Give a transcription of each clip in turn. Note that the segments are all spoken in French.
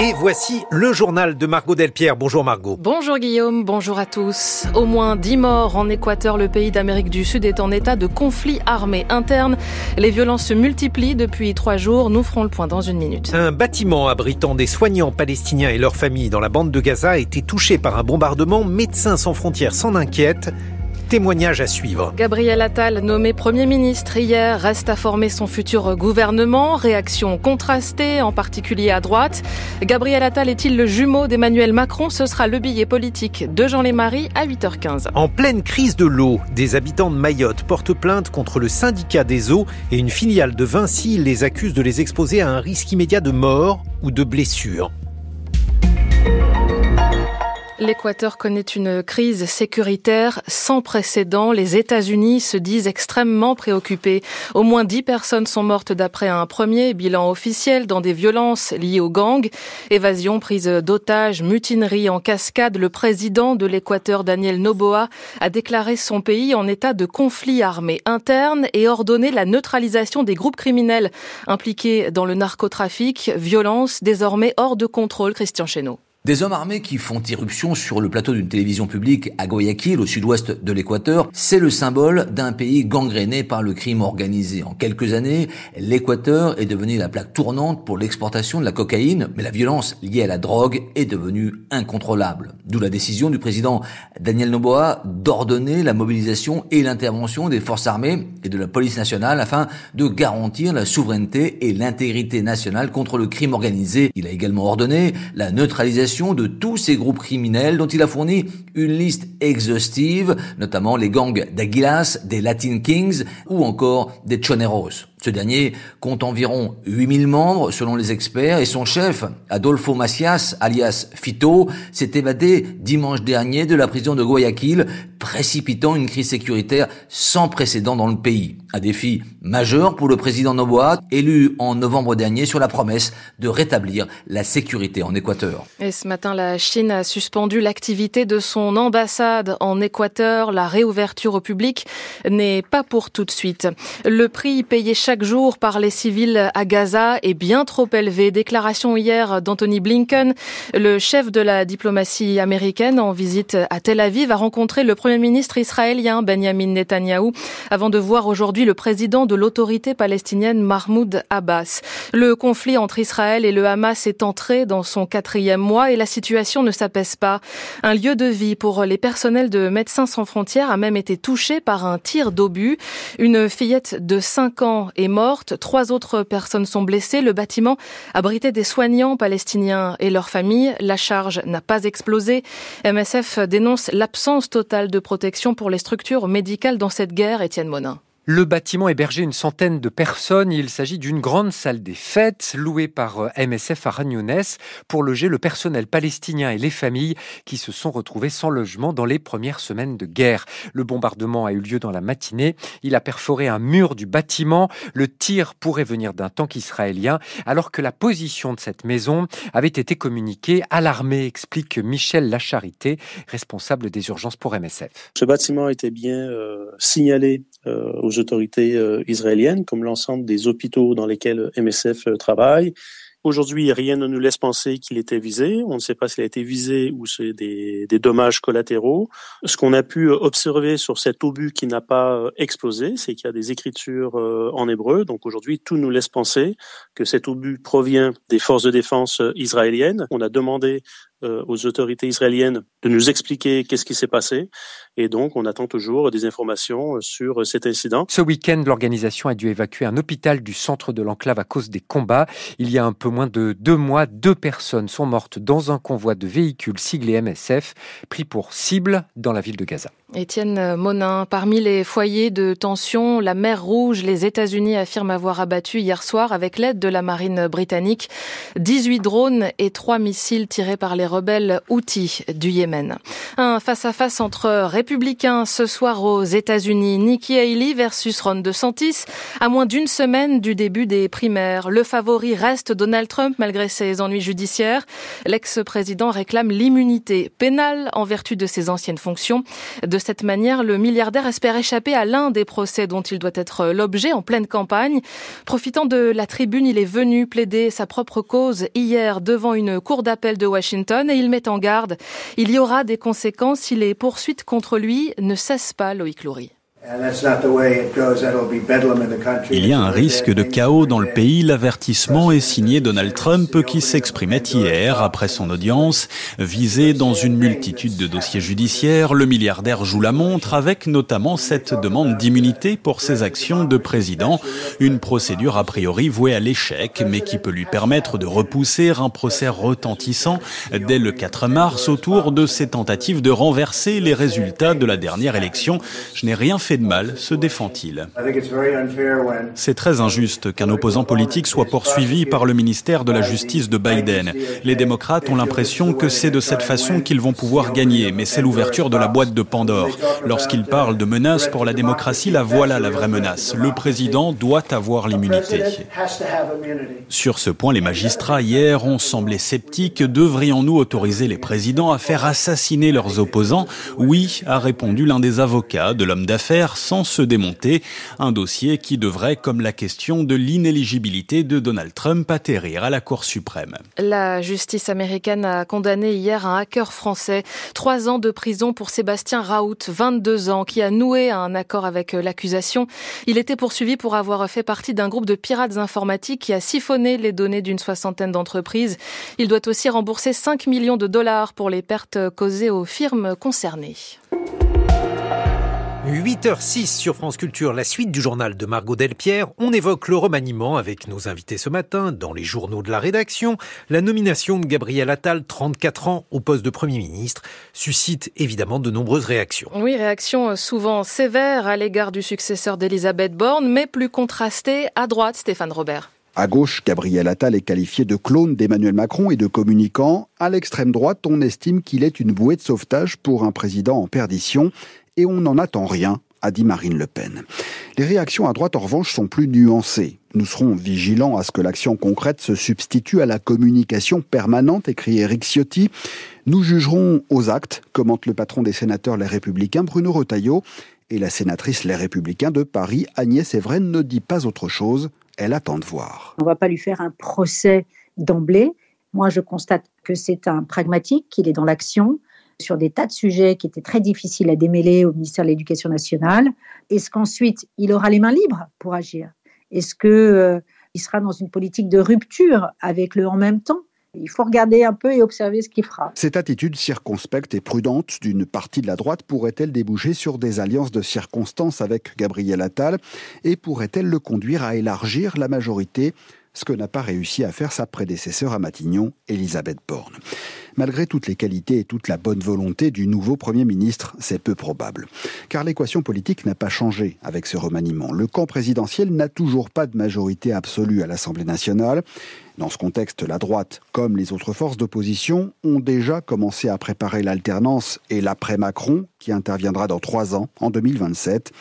Et voici le journal de Margot Delpierre. Bonjour Margot. Bonjour Guillaume, bonjour à tous. Au moins 10 morts en Équateur, le pays d'Amérique du Sud est en état de conflit armé interne. Les violences se multiplient depuis trois jours. Nous ferons le point dans une minute. Un bâtiment abritant des soignants palestiniens et leurs familles dans la bande de Gaza a été touché par un bombardement. Médecins sans frontières s'en inquiètent. Témoignage à suivre. Gabriel Attal, nommé Premier ministre hier, reste à former son futur gouvernement. Réaction contrastée, en particulier à droite. Gabriel Attal est-il le jumeau d'Emmanuel Macron? Ce sera le billet politique de Jean Lémarie à 8h15. En pleine crise de l'eau, des habitants de Mayotte portent plainte contre le syndicat des eaux et une filiale de Vinci les accuse de les exposer à un risque immédiat de mort ou de blessure. L'Équateur connaît une crise sécuritaire sans précédent. Les États-Unis se disent extrêmement préoccupés. Au moins dix personnes sont mortes d'après un premier bilan officiel dans des violences liées aux gangs. Évasion, prise d'otages, mutinerie en cascade. Le président de l'Équateur, Daniel Noboa, a déclaré son pays en état de conflit armé interne et ordonné la neutralisation des groupes criminels impliqués dans le narcotrafic. Violence désormais hors de contrôle. Christian Chesneau. Des hommes armés qui font irruption sur le plateau d'une télévision publique à Guayaquil, au sud-ouest de l'Équateur, c'est le symbole d'un pays gangréné par le crime organisé. En quelques années, l'Équateur est devenu la plaque tournante pour l'exportation de la cocaïne, mais la violence liée à la drogue est devenue incontrôlable. D'où la décision du président Daniel Noboa d'ordonner la mobilisation et l'intervention des forces armées et de la police nationale afin de garantir la souveraineté et l'intégrité nationale contre le crime organisé. Il a également ordonné la neutralisation de tous ces groupes criminels dont il a fourni une liste exhaustive, notamment les gangs d'Aguilas, des Latin Kings ou encore des Choneros. Ce dernier compte environ 8000 membres selon les experts et son chef, Adolfo Macias, alias Fito, s'est évadé dimanche dernier de la prison de Guayaquil, précipitant une crise sécuritaire sans précédent dans le pays. Un défi majeur pour le président Noboa, élu en novembre dernier sur la promesse de rétablir la sécurité en Équateur. Et ce matin, la Chine a suspendu l'activité de son ambassade en Équateur. La réouverture au public n'est pas pour tout de suite. Le prix payé jour par les civils à Gaza est bien trop élevé. Déclaration hier d'Anthony Blinken, le chef de la diplomatie américaine en visite à Tel Aviv, a rencontré le premier ministre israélien Benjamin Netanyahou avant de voir aujourd'hui le président de l'autorité palestinienne Mahmoud Abbas. Le conflit entre Israël et le Hamas est entré dans son quatrième mois et la situation ne s'apaise pas. Un lieu de vie pour les personnels de Médecins sans frontières a même été touché par un tir d'obus. Une fillette de 5 ans est morte. Trois autres personnes sont blessées. Le bâtiment abritait des soignants palestiniens et leurs familles. La charge n'a pas explosé. MSF dénonce l'absence totale de protection pour les structures médicales dans cette guerre. Étienne Monin. Le bâtiment hébergeait une centaine de personnes. Il s'agit d'une grande salle des fêtes louée par euh, MSF à Ragnonès pour loger le personnel palestinien et les familles qui se sont retrouvés sans logement dans les premières semaines de guerre. Le bombardement a eu lieu dans la matinée. Il a perforé un mur du bâtiment. Le tir pourrait venir d'un tank israélien alors que la position de cette maison avait été communiquée à l'armée, explique Michel Lacharité, responsable des urgences pour MSF. Ce bâtiment était bien euh, signalé aux autorités euh, israéliennes, comme l'ensemble des hôpitaux dans lesquels MSF euh, travaille. Aujourd'hui, rien ne nous laisse penser qu'il était visé. On ne sait pas s'il a été visé ou c'est des, des, dommages collatéraux. Ce qu'on a pu observer sur cet obus qui n'a pas explosé, c'est qu'il y a des écritures en hébreu. Donc aujourd'hui, tout nous laisse penser que cet obus provient des forces de défense israéliennes. On a demandé aux autorités israéliennes de nous expliquer qu'est-ce qui s'est passé. Et donc, on attend toujours des informations sur cet incident. Ce week-end, l'organisation a dû évacuer un hôpital du centre de l'enclave à cause des combats. Il y a un peu moins de deux mois, deux personnes sont mortes dans un convoi de véhicules siglés MSF, pris pour cible dans la ville de Gaza. Étienne Monin, parmi les foyers de tension, la mer Rouge, les États-Unis affirment avoir abattu hier soir, avec l'aide de la marine britannique, 18 drones et 3 missiles tirés par les rebelles Houthis du Yémen. Un face-à-face entre républicains ce soir aux États-Unis. Nikki Haley versus Ron DeSantis. À moins d'une semaine du début des primaires, le favori reste Donald Trump malgré ses ennuis judiciaires. L'ex-président réclame l'immunité pénale en vertu de ses anciennes fonctions. De cette manière, le milliardaire espère échapper à l'un des procès dont il doit être l'objet en pleine campagne. Profitant de la tribune, il est venu plaider sa propre cause hier devant une cour d'appel de Washington et il met en garde. Il y aura des conséquences si les poursuites contre lui ne cessent pas, Loïc Loury. Il y a un risque de chaos dans le pays. L'avertissement est signé Donald Trump qui s'exprimait hier après son audience. Visé dans une multitude de dossiers judiciaires, le milliardaire joue la montre avec notamment cette demande d'immunité pour ses actions de président. Une procédure a priori vouée à l'échec mais qui peut lui permettre de repousser un procès retentissant dès le 4 mars autour de ses tentatives de renverser les résultats de la dernière élection. Je n'ai rien fait de mal, se défend-il. C'est très injuste qu'un opposant politique soit poursuivi par le ministère de la Justice de Biden. Les démocrates ont l'impression que c'est de cette façon qu'ils vont pouvoir gagner, mais c'est l'ouverture de la boîte de Pandore. Lorsqu'ils parlent de menaces pour la démocratie, la voilà la vraie menace. Le président doit avoir l'immunité. Sur ce point, les magistrats hier ont semblé sceptiques. Devrions-nous autoriser les présidents à faire assassiner leurs opposants? Oui, a répondu l'un des avocats de l'homme d'affaires sans se démonter. Un dossier qui devrait, comme la question de l'inéligibilité de Donald Trump, atterrir à la Cour suprême. La justice américaine a condamné hier un hacker français. Trois ans de prison pour Sébastien Raoult, 22 ans, qui a noué un accord avec l'accusation. Il était poursuivi pour avoir fait partie d'un groupe de pirates informatiques qui a siphonné les données d'une soixantaine d'entreprises. Il doit aussi rembourser 5 millions de dollars pour les pertes causées aux firmes concernées. 8h06 sur France Culture, la suite du journal de Margot Delpierre. On évoque le remaniement avec nos invités ce matin dans les journaux de la rédaction. La nomination de Gabriel Attal, 34 ans, au poste de Premier ministre, suscite évidemment de nombreuses réactions. Oui, réactions souvent sévères à l'égard du successeur d'Elisabeth Borne, mais plus contrastées à droite, Stéphane Robert. À gauche, Gabriel Attal est qualifié de clone d'Emmanuel Macron et de communicant. À l'extrême droite, on estime qu'il est une bouée de sauvetage pour un président en perdition et on n'en attend rien, a dit Marine Le Pen. Les réactions à droite, en revanche, sont plus nuancées. Nous serons vigilants à ce que l'action concrète se substitue à la communication permanente, écrit Eric Ciotti. Nous jugerons aux actes, commente le patron des sénateurs Les Républicains, Bruno Retailleau. Et la sénatrice Les Républicains de Paris, Agnès Evren, ne dit pas autre chose. Elle attend de voir. On ne va pas lui faire un procès d'emblée. Moi, je constate que c'est un pragmatique, qu'il est dans l'action, sur des tas de sujets qui étaient très difficiles à démêler au ministère de l'Éducation nationale. Est-ce qu'ensuite, il aura les mains libres pour agir? Est-ce qu'il euh, sera dans une politique de rupture avec le en même temps? Il faut regarder un peu et observer ce qu'il fera. Cette attitude circonspecte et prudente d'une partie de la droite pourrait-elle déboucher sur des alliances de circonstances avec Gabriel Attal? Et pourrait-elle le conduire à élargir la majorité? Ce que n'a pas réussi à faire sa prédécesseur à Matignon, Elisabeth Borne. Malgré toutes les qualités et toute la bonne volonté du nouveau Premier ministre, c'est peu probable. Car l'équation politique n'a pas changé avec ce remaniement. Le camp présidentiel n'a toujours pas de majorité absolue à l'Assemblée nationale. Dans ce contexte, la droite, comme les autres forces d'opposition, ont déjà commencé à préparer l'alternance et l'après-Macron, qui interviendra dans trois ans, en 2027.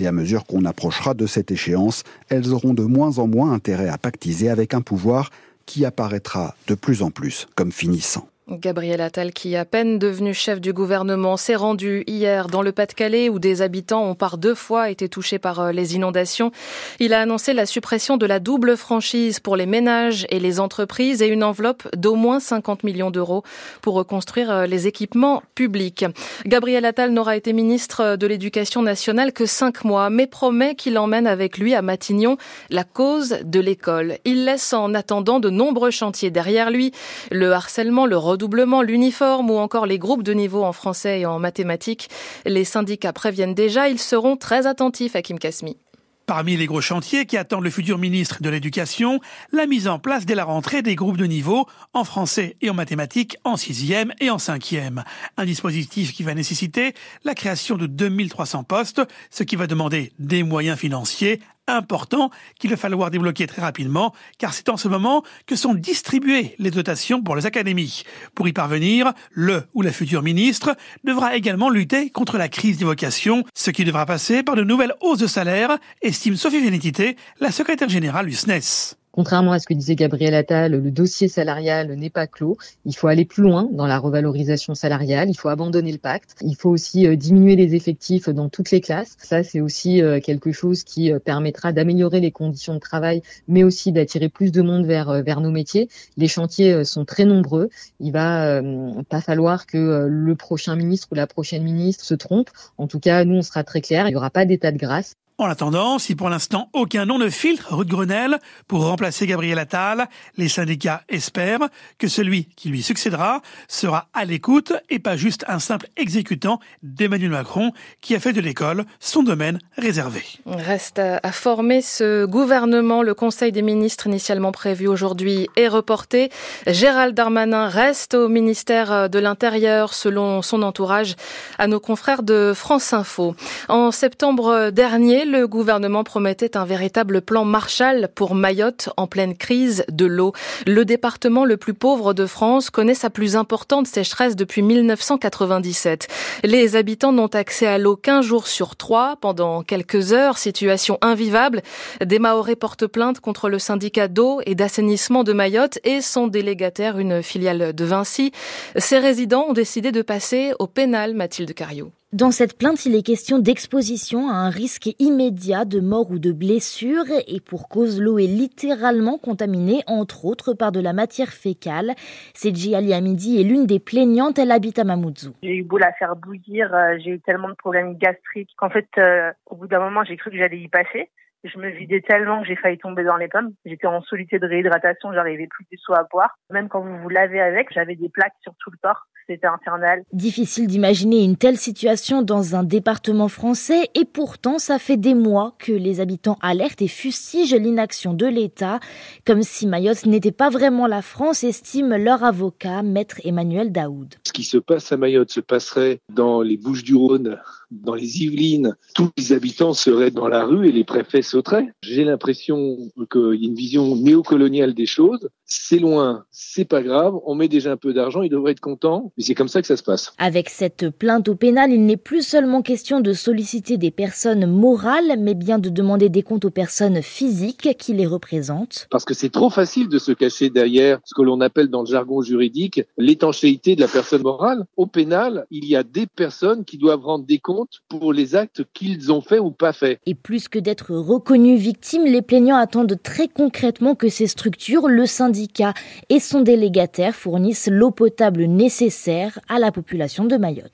Et à mesure qu'on approchera de cette échéance, elles auront de moins en moins intérêt à pactiser avec un pouvoir qui apparaîtra de plus en plus comme finissant. Gabriel Attal, qui à peine devenu chef du gouvernement, s'est rendu hier dans le Pas-de-Calais où des habitants ont par deux fois été touchés par euh, les inondations. Il a annoncé la suppression de la double franchise pour les ménages et les entreprises et une enveloppe d'au moins 50 millions d'euros pour reconstruire euh, les équipements publics. Gabriel Attal n'aura été ministre de l'Éducation nationale que cinq mois, mais promet qu'il emmène avec lui à Matignon la cause de l'école. Il laisse en attendant de nombreux chantiers derrière lui, le harcèlement, le doublement l'uniforme ou encore les groupes de niveau en français et en mathématiques. Les syndicats préviennent déjà, ils seront très attentifs à Kim Kasmi. Parmi les gros chantiers qui attendent le futur ministre de l'Éducation, la mise en place dès la rentrée des groupes de niveau en français et en mathématiques en sixième et en cinquième. Un dispositif qui va nécessiter la création de 2300 postes, ce qui va demander des moyens financiers important qu'il va falloir débloquer très rapidement, car c'est en ce moment que sont distribuées les dotations pour les académies. Pour y parvenir, le ou la future ministre devra également lutter contre la crise des vocations, ce qui devra passer par de nouvelles hausses de salaire, estime Sophie Vénétité, la secrétaire générale du SNES. Contrairement à ce que disait Gabriel Attal, le dossier salarial n'est pas clos. Il faut aller plus loin dans la revalorisation salariale. Il faut abandonner le pacte. Il faut aussi euh, diminuer les effectifs dans toutes les classes. Ça, c'est aussi euh, quelque chose qui euh, permettra d'améliorer les conditions de travail, mais aussi d'attirer plus de monde vers, vers nos métiers. Les chantiers sont très nombreux. Il va pas falloir que le prochain ministre ou la prochaine ministre se trompe. En tout cas, nous, on sera très clair. Il n'y aura pas d'état de grâce. En attendant, si pour l'instant aucun nom ne filtre rue de Grenelle pour remplacer Gabriel Attal, les syndicats espèrent que celui qui lui succédera sera à l'écoute et pas juste un simple exécutant d'Emmanuel Macron qui a fait de l'école son domaine réservé. Reste à former ce gouvernement. Le Conseil des ministres initialement prévu aujourd'hui est reporté. Gérald Darmanin reste au ministère de l'Intérieur selon son entourage à nos confrères de France Info. En septembre dernier, le gouvernement promettait un véritable plan Marshall pour Mayotte en pleine crise de l'eau. Le département le plus pauvre de France connaît sa plus importante sécheresse depuis 1997. Les habitants n'ont accès à l'eau qu'un jour sur trois pendant quelques heures, situation invivable. Des Mahorais portent plainte contre le syndicat d'eau et d'assainissement de Mayotte et son délégataire, une filiale de Vinci. Ces résidents ont décidé de passer au pénal, Mathilde Cariou. Dans cette plainte, il est question d'exposition à un risque immédiat de mort ou de blessure et pour cause l'eau est littéralement contaminée, entre autres par de la matière fécale. Sedji Ali Amidi est l'une des plaignantes, elle habite à Mamoudzou. J'ai eu beau la faire bouillir, euh, j'ai eu tellement de problèmes gastriques qu'en fait, euh, au bout d'un moment, j'ai cru que j'allais y passer. Je me vidais tellement que j'ai failli tomber dans les pommes. J'étais en soluté de réhydratation, j'arrivais plus du tout à boire. Même quand vous vous lavez avec, j'avais des plaques sur tout le corps. C'était infernal. Difficile d'imaginer une telle situation dans un département français et pourtant ça fait des mois que les habitants alertent et fustigent l'inaction de l'État, comme si Mayotte n'était pas vraiment la France, estime leur avocat, maître Emmanuel Daoud. Ce qui se passe à Mayotte se passerait dans les Bouches du Rhône, dans les Yvelines. Tous les habitants seraient dans la rue et les préfets sauteraient. J'ai l'impression qu'il y a une vision néocoloniale des choses. C'est loin, c'est pas grave, on met déjà un peu d'argent, ils devraient être contents, mais c'est comme ça que ça se passe. Avec cette plainte au pénal, il n'est plus seulement question de solliciter des personnes morales, mais bien de demander des comptes aux personnes physiques qui les représentent. Parce que c'est trop facile de se cacher derrière ce que l'on appelle dans le jargon juridique l'étanchéité de la personne morale. Au pénal, il y a des personnes qui doivent rendre des comptes pour les actes qu'ils ont faits ou pas faits. Et plus que d'être reconnus victimes, les plaignants attendent très concrètement que ces structures, le syndicat et son délégataire fournissent l'eau potable nécessaire à la population de Mayotte.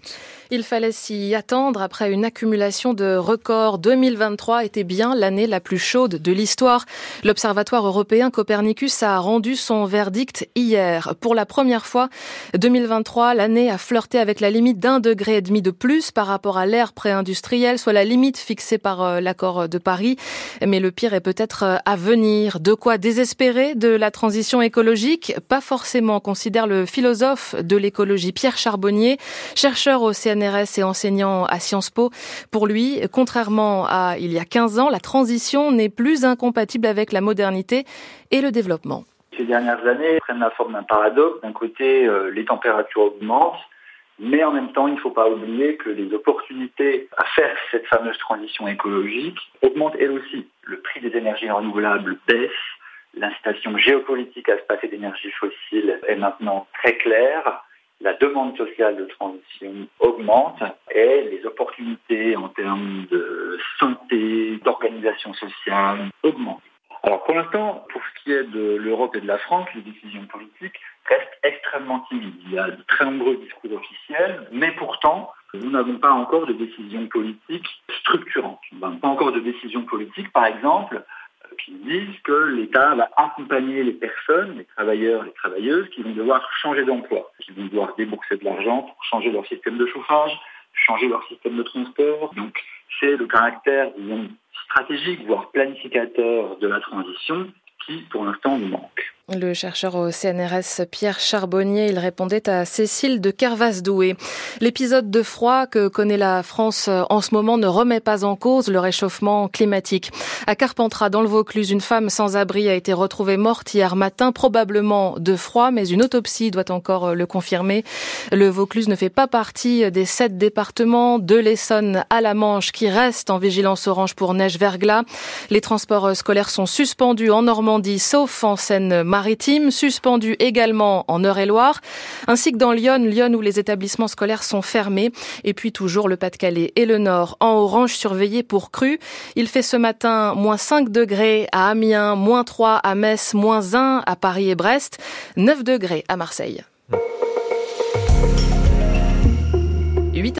Il fallait s'y attendre après une accumulation de records. 2023 était bien l'année la plus chaude de l'histoire. L'Observatoire européen Copernicus a rendu son verdict hier. Pour la première fois, 2023, l'année a flirté avec la limite d'un degré et demi de plus par rapport à l'ère pré-industrielle, soit la limite fixée par euh, l'accord de Paris. Mais le pire est peut-être euh, à venir. De quoi désespérer de la transition écologique? Pas forcément, considère le philosophe de l'écologie Pierre Charbonnier, chercheur au CNRS et enseignant à Sciences Po. Pour lui, contrairement à il y a 15 ans, la transition n'est plus incompatible avec la modernité et le développement. Ces dernières années prennent la forme d'un paradoxe. D'un côté, euh, les températures augmentent, mais en même temps, il ne faut pas oublier que les opportunités à faire cette fameuse transition écologique augmentent elles aussi. Le prix des énergies renouvelables baisse, l'incitation géopolitique à se passer d'énergie fossile est maintenant très claire la demande sociale de transition augmente et les opportunités en termes de santé, d'organisation sociale augmentent. Alors pour l'instant, pour ce qui est de l'Europe et de la France, les décisions politiques restent extrêmement timides. Il y a de très nombreux discours officiels, mais pourtant, nous n'avons pas encore de décisions politiques structurantes. Pas encore de décisions politiques, par exemple, disent que l'État va accompagner les personnes, les travailleurs, les travailleuses qui vont devoir changer d'emploi, qui vont devoir débourser de l'argent pour changer leur système de chauffage, changer leur système de transport. Donc c'est le caractère stratégique, voire planificateur de la transition qui, pour l'instant, nous manque. Le chercheur au CNRS Pierre Charbonnier, il répondait à Cécile de Kervas-Doué. L'épisode de froid que connaît la France en ce moment ne remet pas en cause le réchauffement climatique. À Carpentras, dans le Vaucluse, une femme sans abri a été retrouvée morte hier matin, probablement de froid, mais une autopsie doit encore le confirmer. Le Vaucluse ne fait pas partie des sept départements de l'Essonne à la Manche qui restent en vigilance orange pour neige-verglas. Les transports scolaires sont suspendus en Normandie, sauf en Seine maritime, suspendu également en Eure-et-Loire, ainsi que dans Lyon, Lyon où les établissements scolaires sont fermés, et puis toujours le Pas-de-Calais et le Nord en orange surveillé pour cru. Il fait ce matin moins 5 degrés à Amiens, moins 3 à Metz, moins 1 à Paris et Brest, 9 degrés à Marseille.